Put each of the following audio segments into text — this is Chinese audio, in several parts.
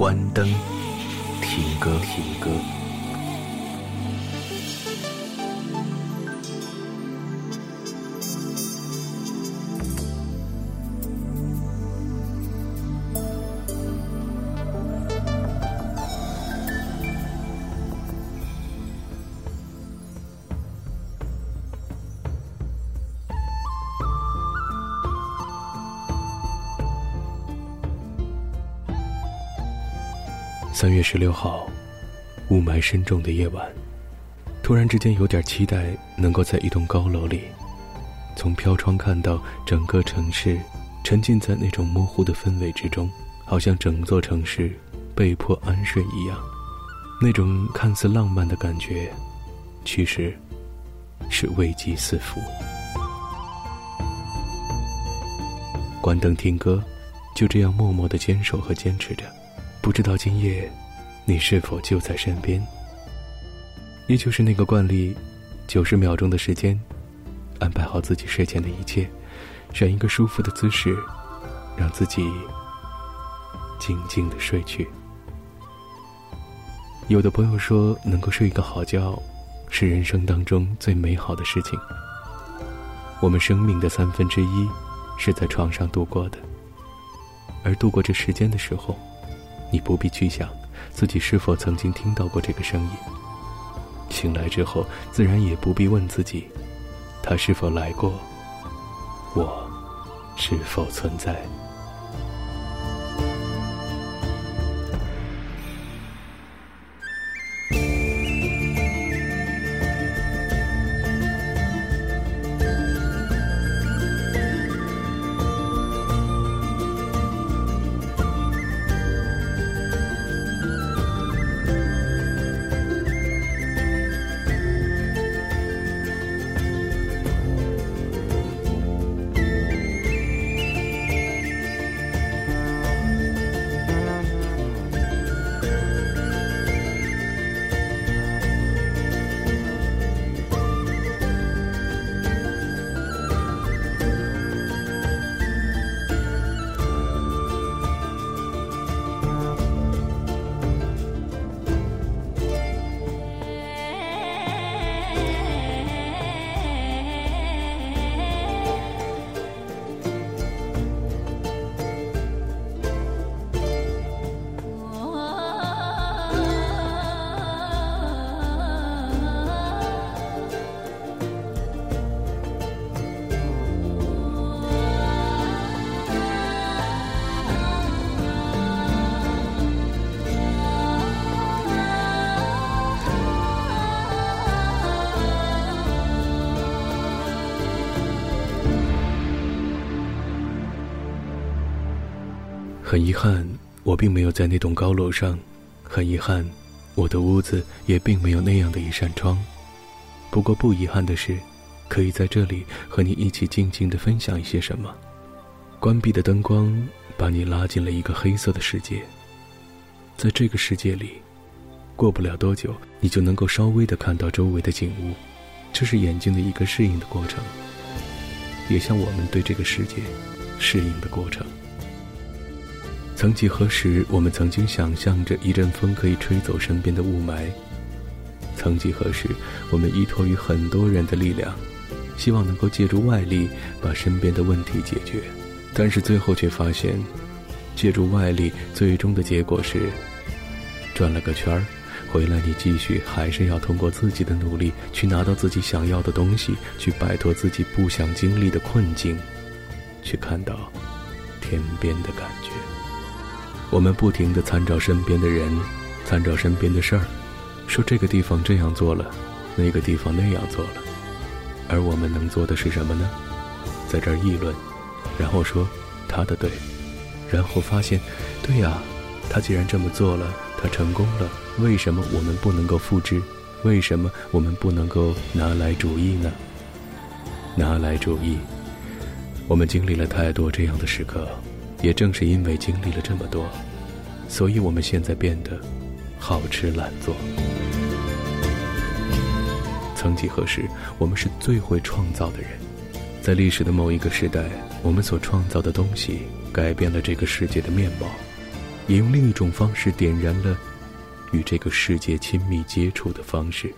关灯，听歌，听歌。月十六号，雾霾深重的夜晚，突然之间有点期待，能够在一栋高楼里，从飘窗看到整个城市，沉浸在那种模糊的氛围之中，好像整座城市被迫安睡一样。那种看似浪漫的感觉，其实是危机四伏。关灯听歌，就这样默默的坚守和坚持着。不知道今夜，你是否就在身边？依旧是那个惯例，九十秒钟的时间，安排好自己睡前的一切，选一个舒服的姿势，让自己静静的睡去。有的朋友说，能够睡一个好觉，是人生当中最美好的事情。我们生命的三分之一，是在床上度过的，而度过这时间的时候。你不必去想自己是否曾经听到过这个声音。醒来之后，自然也不必问自己，他是否来过，我是否存在。很遗憾，我并没有在那栋高楼上。很遗憾，我的屋子也并没有那样的一扇窗。不过不遗憾的是，可以在这里和你一起静静的分享一些什么。关闭的灯光把你拉进了一个黑色的世界。在这个世界里，过不了多久，你就能够稍微的看到周围的景物。这是眼睛的一个适应的过程，也像我们对这个世界适应的过程。曾几何时，我们曾经想象着一阵风可以吹走身边的雾霾。曾几何时，我们依托于很多人的力量，希望能够借助外力把身边的问题解决。但是最后却发现，借助外力最终的结果是转了个圈儿，回来你继续还是要通过自己的努力去拿到自己想要的东西，去摆脱自己不想经历的困境，去看到天边的感觉。我们不停地参照身边的人，参照身边的事儿，说这个地方这样做了，那个地方那样做了，而我们能做的是什么呢？在这儿议论，然后说他的对，然后发现，对呀，他既然这么做了，他成功了，为什么我们不能够复制？为什么我们不能够拿来主义呢？拿来主义，我们经历了太多这样的时刻，也正是因为经历了这么多，所以我们现在变得好吃懒做。曾几何时，我们是最会创造的人，在历史的某一个时代，我们所创造的东西改变了这个世界的面貌，也用另一种方式点燃了与这个世界亲密接触的方式。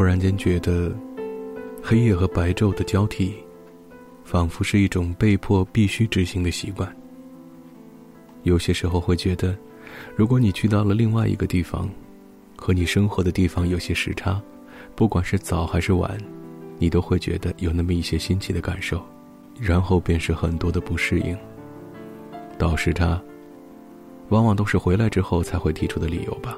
突然间觉得，黑夜和白昼的交替，仿佛是一种被迫必须执行的习惯。有些时候会觉得，如果你去到了另外一个地方，和你生活的地方有些时差，不管是早还是晚，你都会觉得有那么一些新奇的感受，然后便是很多的不适应。倒时差，往往都是回来之后才会提出的理由吧。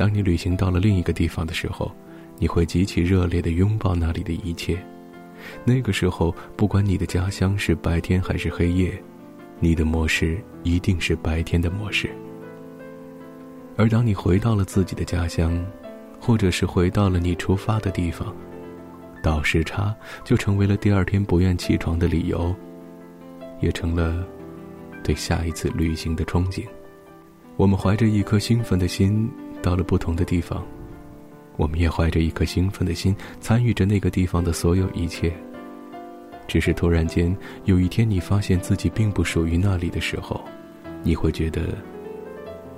当你旅行到了另一个地方的时候，你会极其热烈的拥抱那里的一切。那个时候，不管你的家乡是白天还是黑夜。你的模式一定是白天的模式，而当你回到了自己的家乡，或者是回到了你出发的地方，倒时差就成为了第二天不愿起床的理由，也成了对下一次旅行的憧憬。我们怀着一颗兴奋的心到了不同的地方，我们也怀着一颗兴奋的心参与着那个地方的所有一切。只是突然间，有一天你发现自己并不属于那里的时候，你会觉得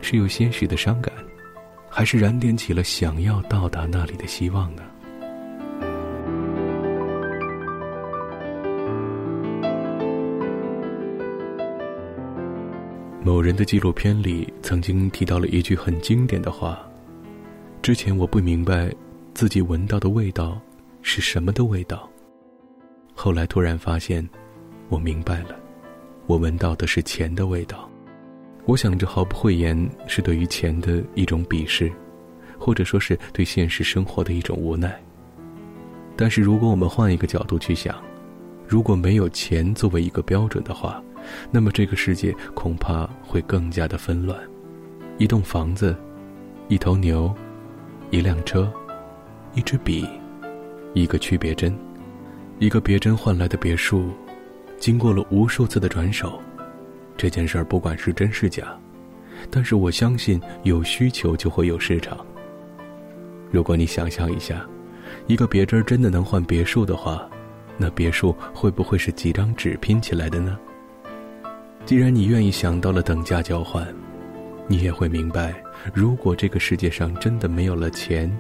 是有些许的伤感，还是燃点起了想要到达那里的希望呢？某人的纪录片里曾经提到了一句很经典的话：“之前我不明白自己闻到的味道是什么的味道。”后来突然发现，我明白了，我闻到的是钱的味道。我想着毫不讳言是对于钱的一种鄙视，或者说是对现实生活的一种无奈。但是如果我们换一个角度去想，如果没有钱作为一个标准的话，那么这个世界恐怕会更加的纷乱。一栋房子，一头牛，一辆车，一支笔，一个区别针。一个别针换来的别墅，经过了无数次的转手，这件事儿不管是真是假，但是我相信有需求就会有市场。如果你想象一下，一个别针真的能换别墅的话，那别墅会不会是几张纸拼起来的呢？既然你愿意想到了等价交换，你也会明白，如果这个世界上真的没有了钱，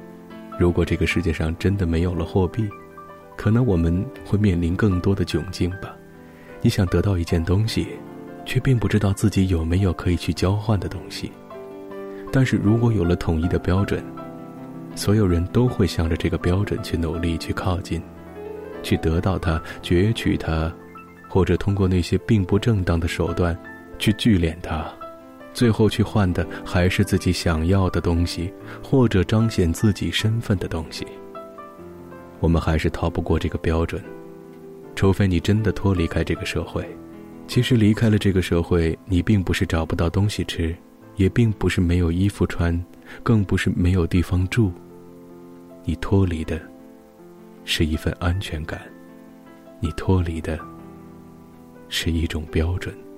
如果这个世界上真的没有了货币。可能我们会面临更多的窘境吧。你想得到一件东西，却并不知道自己有没有可以去交换的东西。但是如果有了统一的标准，所有人都会向着这个标准去努力、去靠近，去得到它、攫取它，或者通过那些并不正当的手段去聚敛它，最后去换的还是自己想要的东西，或者彰显自己身份的东西。我们还是逃不过这个标准，除非你真的脱离开这个社会。其实离开了这个社会，你并不是找不到东西吃，也并不是没有衣服穿，更不是没有地方住。你脱离的，是一份安全感；你脱离的，是一种标准。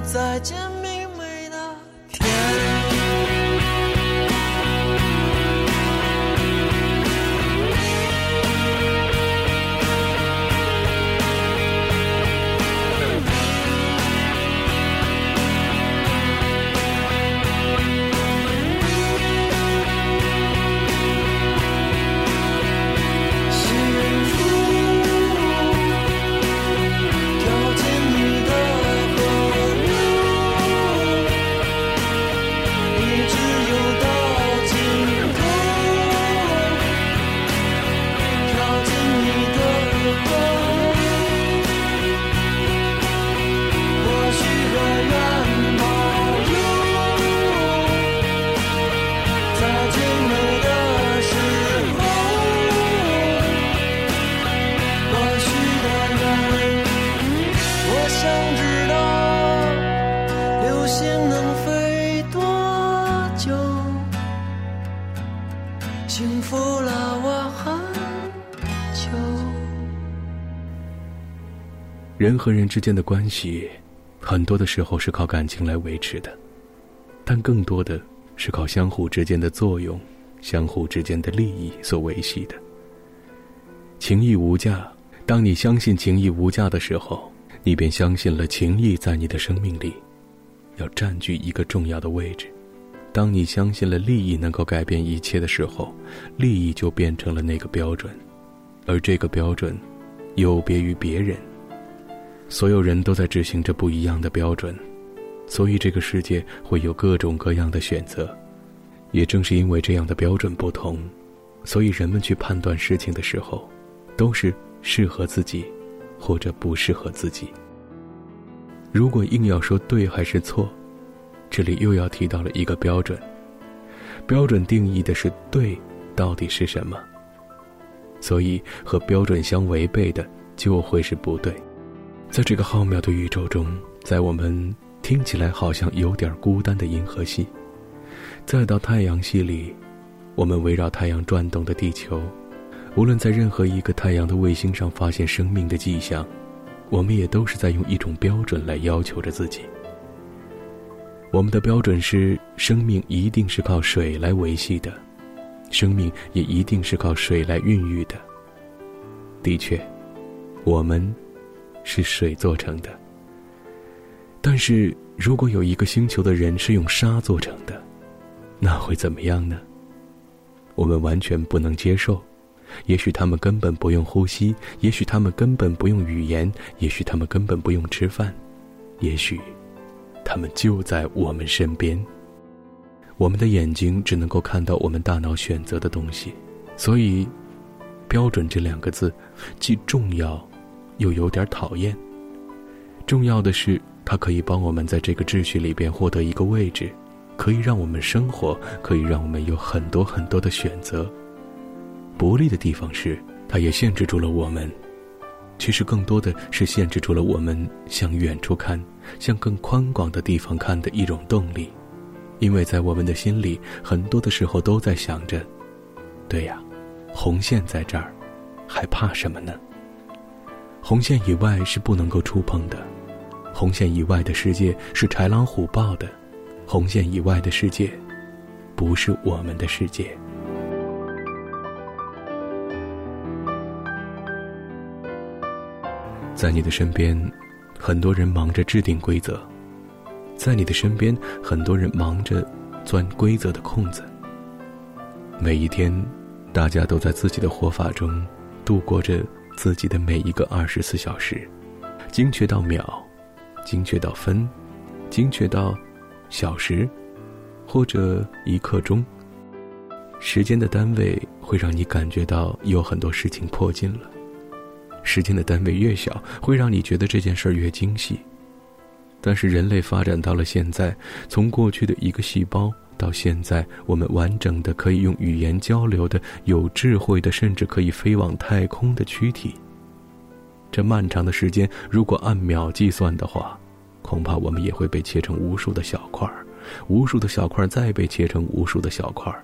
再见人和人之间的关系，很多的时候是靠感情来维持的，但更多的是靠相互之间的作用、相互之间的利益所维系的。情义无价，当你相信情义无价的时候，你便相信了情义在你的生命里要占据一个重要的位置。当你相信了利益能够改变一切的时候，利益就变成了那个标准，而这个标准有别于别人。所有人都在执行着不一样的标准，所以这个世界会有各种各样的选择。也正是因为这样的标准不同，所以人们去判断事情的时候，都是适合自己，或者不适合自己。如果硬要说对还是错，这里又要提到了一个标准。标准定义的是对到底是什么，所以和标准相违背的就会是不对。在这个浩渺的宇宙中，在我们听起来好像有点孤单的银河系，再到太阳系里，我们围绕太阳转动的地球，无论在任何一个太阳的卫星上发现生命的迹象，我们也都是在用一种标准来要求着自己。我们的标准是：生命一定是靠水来维系的，生命也一定是靠水来孕育的。的确，我们是水做成的。但是如果有一个星球的人是用沙做成的，那会怎么样呢？我们完全不能接受。也许他们根本不用呼吸，也许他们根本不用语言，也许他们根本不用吃饭，也许他们就在我们身边。我们的眼睛只能够看到我们大脑选择的东西，所以“标准”这两个字既重要，又有点讨厌。重要的是，它可以帮我们在这个秩序里边获得一个位置，可以让我们生活，可以让我们有很多很多的选择。不利的地方是，它也限制住了我们。其实更多的是限制住了我们向远处看、向更宽广的地方看的一种动力，因为在我们的心里，很多的时候都在想着：对呀，红线在这儿，还怕什么呢？红线以外是不能够触碰的，红线以外的世界是豺狼虎豹的，红线以外的世界，不是我们的世界。在你的身边，很多人忙着制定规则，在你的身边，很多人忙着钻规则的空子。每一天，大家都在自己的活法中度过着自己的每一个二十四小时，精确到秒，精确到分，精确到小时，或者一刻钟。时间的单位会让你感觉到有很多事情迫近了。时间的单位越小，会让你觉得这件事儿越精细。但是人类发展到了现在，从过去的一个细胞到现在，我们完整的可以用语言交流的、有智慧的，甚至可以飞往太空的躯体。这漫长的时间，如果按秒计算的话，恐怕我们也会被切成无数的小块儿，无数的小块儿再被切成无数的小块儿，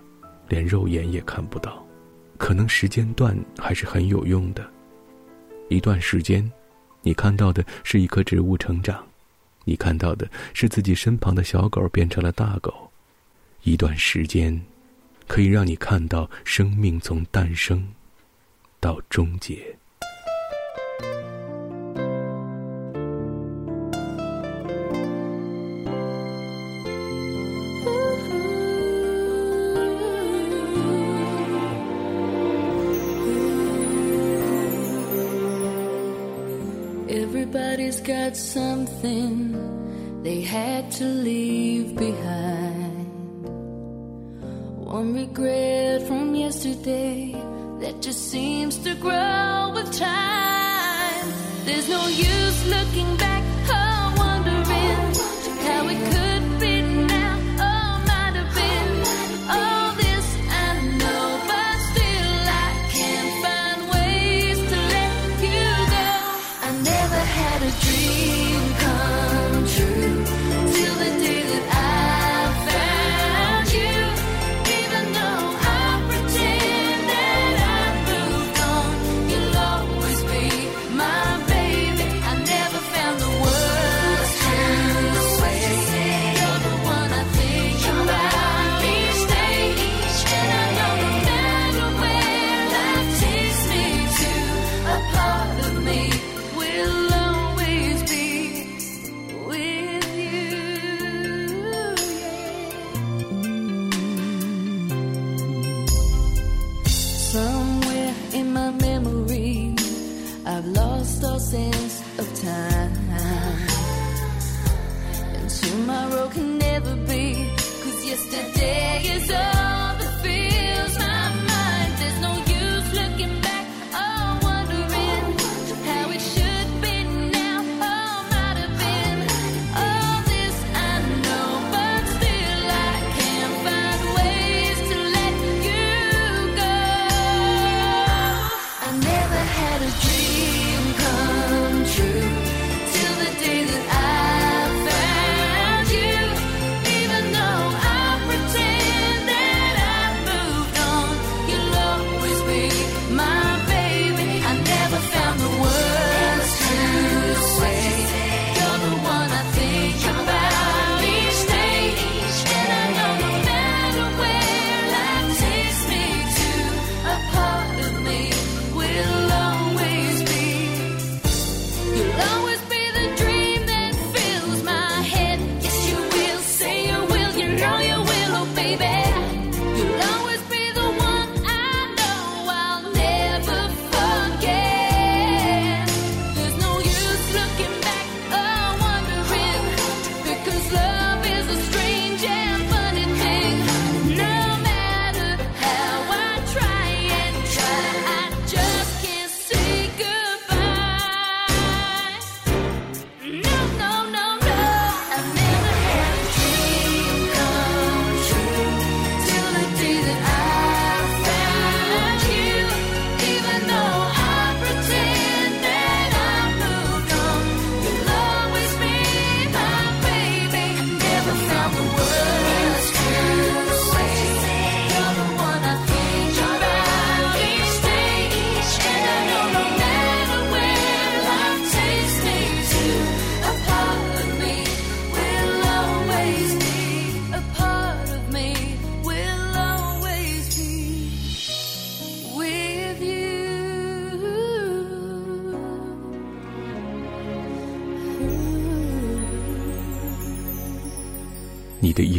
连肉眼也看不到。可能时间段还是很有用的。一段时间，你看到的是一棵植物成长。你看到的是自己身旁的小狗变成了大狗，一段时间，可以让你看到生命从诞生到终结。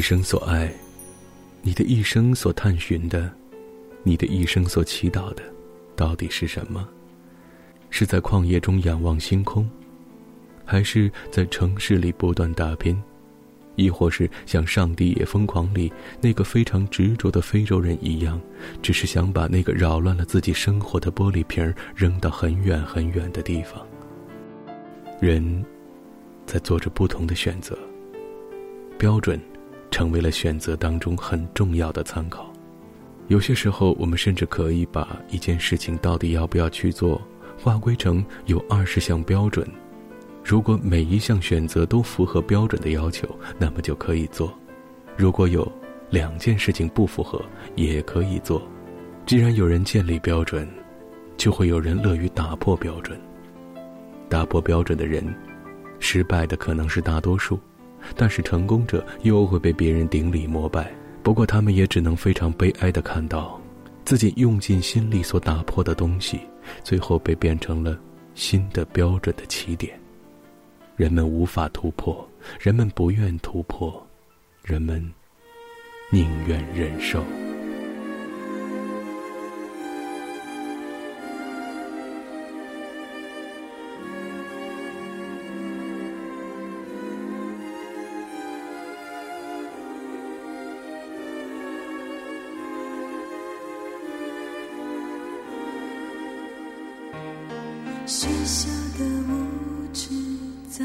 生所爱，你的一生所探寻的，你的一生所祈祷的，到底是什么？是在旷野中仰望星空，还是在城市里不断打拼？亦或是像《上帝也疯狂》里那个非常执着的非洲人一样，只是想把那个扰乱了自己生活的玻璃瓶扔到很远很远的地方。人，在做着不同的选择。标准，成为了选择当中很重要的参考。有些时候，我们甚至可以把一件事情到底要不要去做，划归成有二十项标准。如果每一项选择都符合标准的要求，那么就可以做；如果有两件事情不符合，也可以做。既然有人建立标准，就会有人乐于打破标准。打破标准的人，失败的可能是大多数，但是成功者又会被别人顶礼膜拜。不过他们也只能非常悲哀的看到，自己用尽心力所打破的东西，最后被变成了新的标准的起点。人们无法突破，人们不愿突破，人们宁愿忍受。的无知，在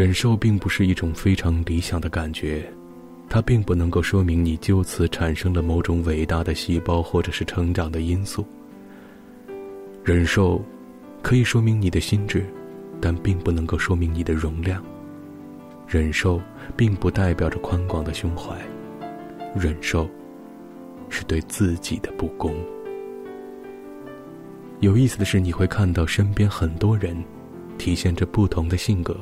忍受并不是一种非常理想的感觉，它并不能够说明你就此产生了某种伟大的细胞或者是成长的因素。忍受，可以说明你的心智，但并不能够说明你的容量。忍受并不代表着宽广的胸怀，忍受，是对自己的不公。有意思的是，你会看到身边很多人，体现着不同的性格。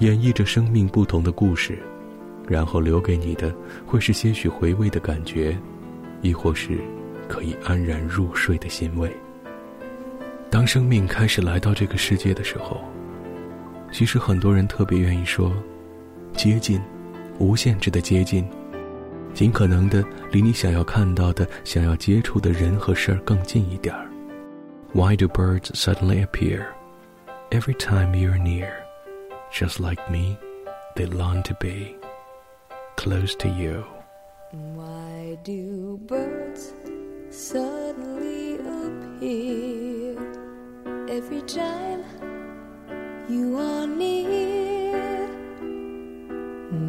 演绎着生命不同的故事，然后留给你的会是些许回味的感觉，亦或是可以安然入睡的欣慰。当生命开始来到这个世界的时候，其实很多人特别愿意说：接近，无限制的接近，尽可能的离你想要看到的、想要接触的人和事儿更近一点儿。Why do birds suddenly appear every time you're near? Just like me, they long to be close to you. Why do birds suddenly appear every time you are near?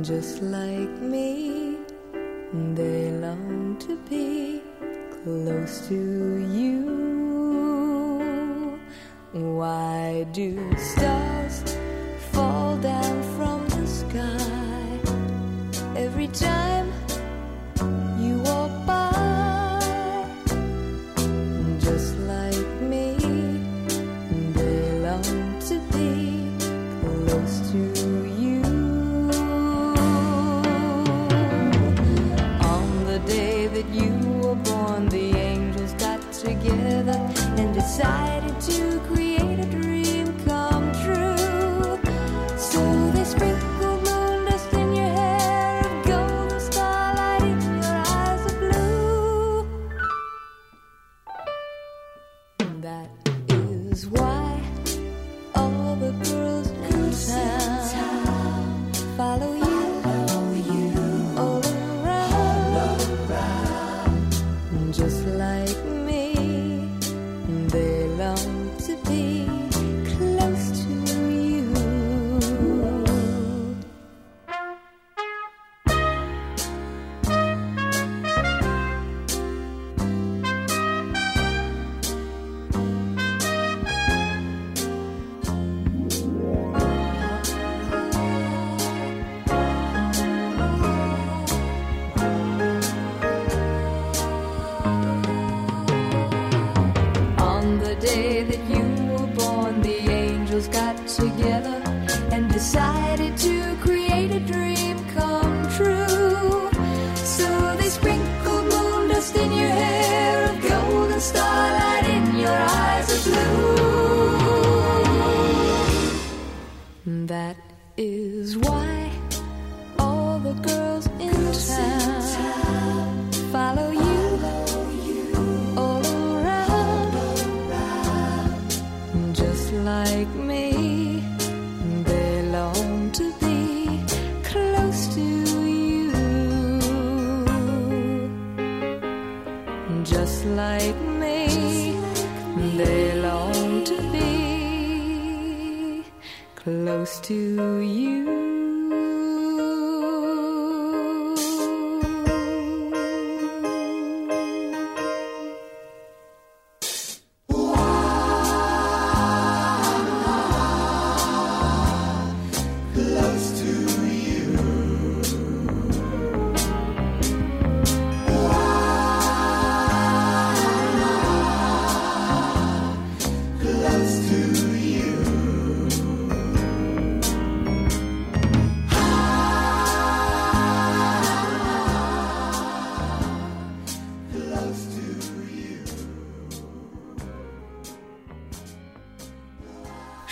Just like me, they long to be close to you. Why do stars?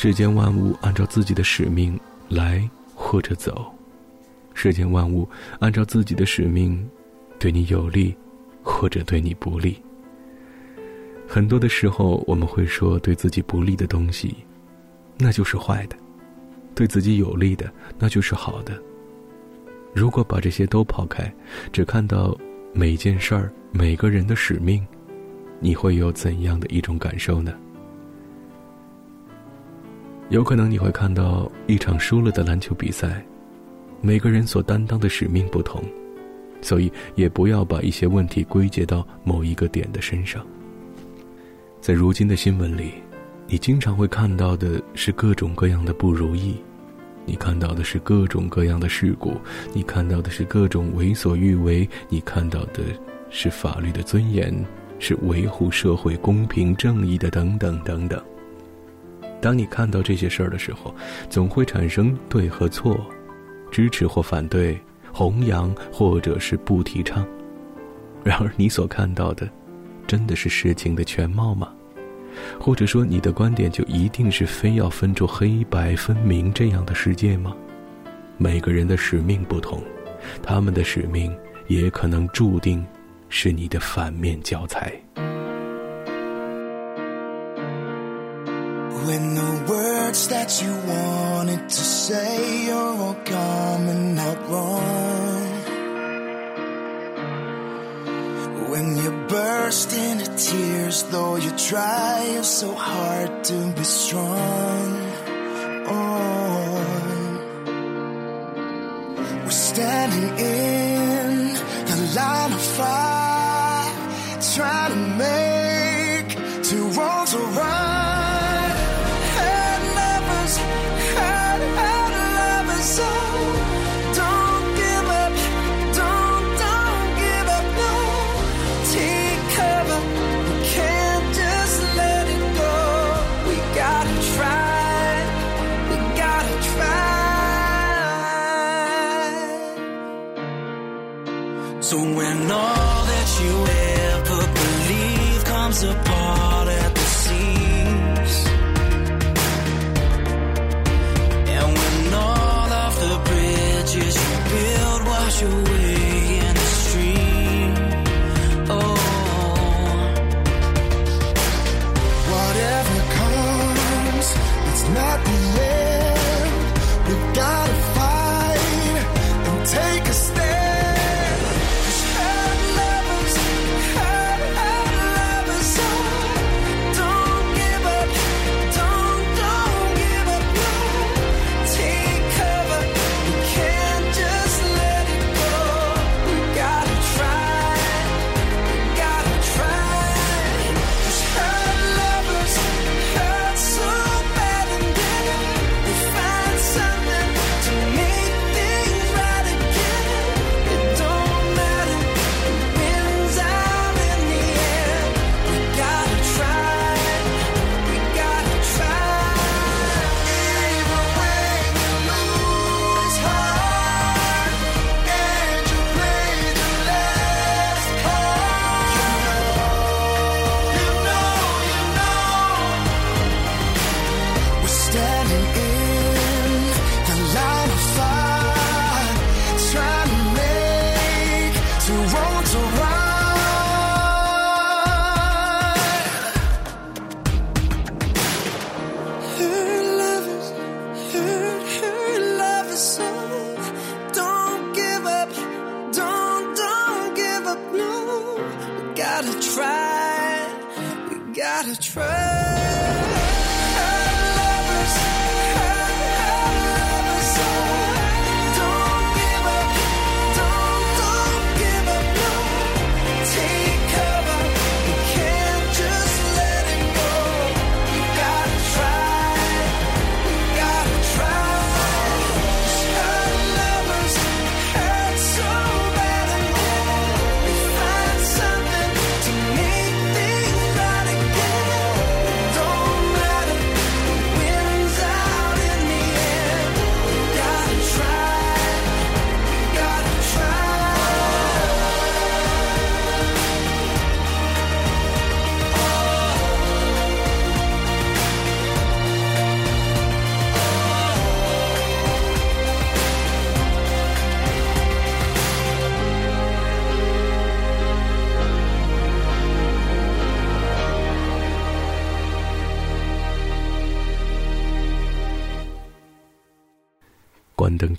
世间万物按照自己的使命来或者走，世间万物按照自己的使命对你有利或者对你不利。很多的时候，我们会说对自己不利的东西，那就是坏的；对自己有利的，那就是好的。如果把这些都抛开，只看到每件事儿、每个人的使命，你会有怎样的一种感受呢？有可能你会看到一场输了的篮球比赛，每个人所担当的使命不同，所以也不要把一些问题归结到某一个点的身上。在如今的新闻里，你经常会看到的是各种各样的不如意，你看到的是各种各样的事故，你看到的是各种为所欲为，你看到的是法律的尊严，是维护社会公平正义的等等等等。当你看到这些事儿的时候，总会产生对和错，支持或反对，弘扬或者是不提倡。然而，你所看到的，真的是事情的全貌吗？或者说，你的观点就一定是非要分出黑白分明这样的世界吗？每个人的使命不同，他们的使命也可能注定是你的反面教材。When the words that you wanted to say are all coming out wrong. When you burst into tears, though you try so hard to be strong. Oh, we're standing in the line of fire,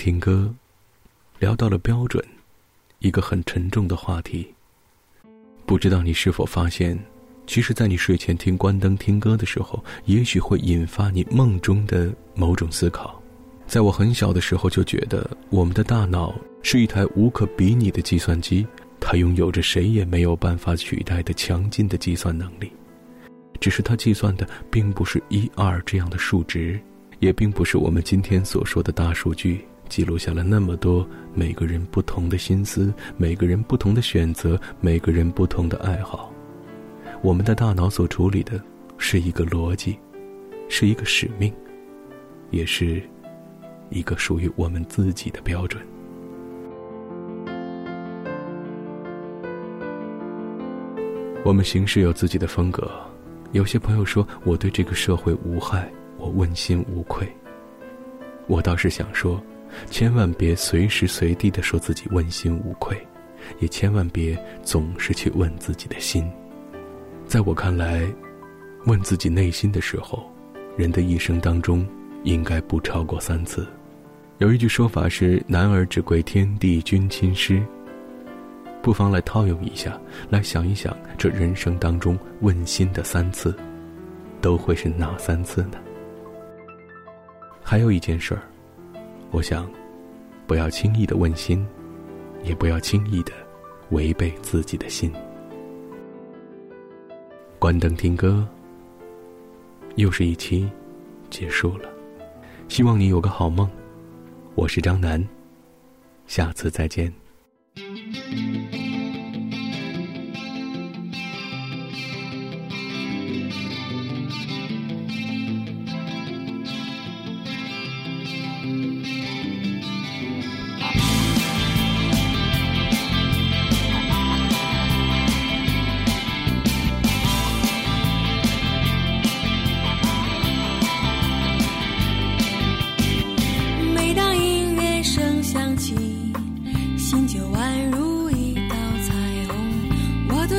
听歌，聊到了标准，一个很沉重的话题。不知道你是否发现，其实，在你睡前听关灯听歌的时候，也许会引发你梦中的某种思考。在我很小的时候就觉得，我们的大脑是一台无可比拟的计算机，它拥有着谁也没有办法取代的强劲的计算能力。只是它计算的并不是一二这样的数值，也并不是我们今天所说的大数据，记录下了那么多每个人不同的心思、每个人不同的选择、每个人不同的爱好。我们的大脑所处理的是一个逻辑，是一个使命，也是一个属于我们自己的标准。我们行事有自己的风格。有些朋友说我对这个社会无害，我问心无愧。我倒是想说，千万别随时随地的说自己问心无愧，也千万别总是去问自己的心。在我看来，问自己内心的时候，人的一生当中应该不超过三次。有一句说法是“男儿只归天地君亲师”，不妨来套用一下，来想一想，这人生当中问心的三次，都会是哪三次呢？还有一件事儿，我想，不要轻易的问心，也不要轻易的违背自己的心。关灯听歌，又是一期结束了。希望你有个好梦。我是张楠，下次再见。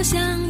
想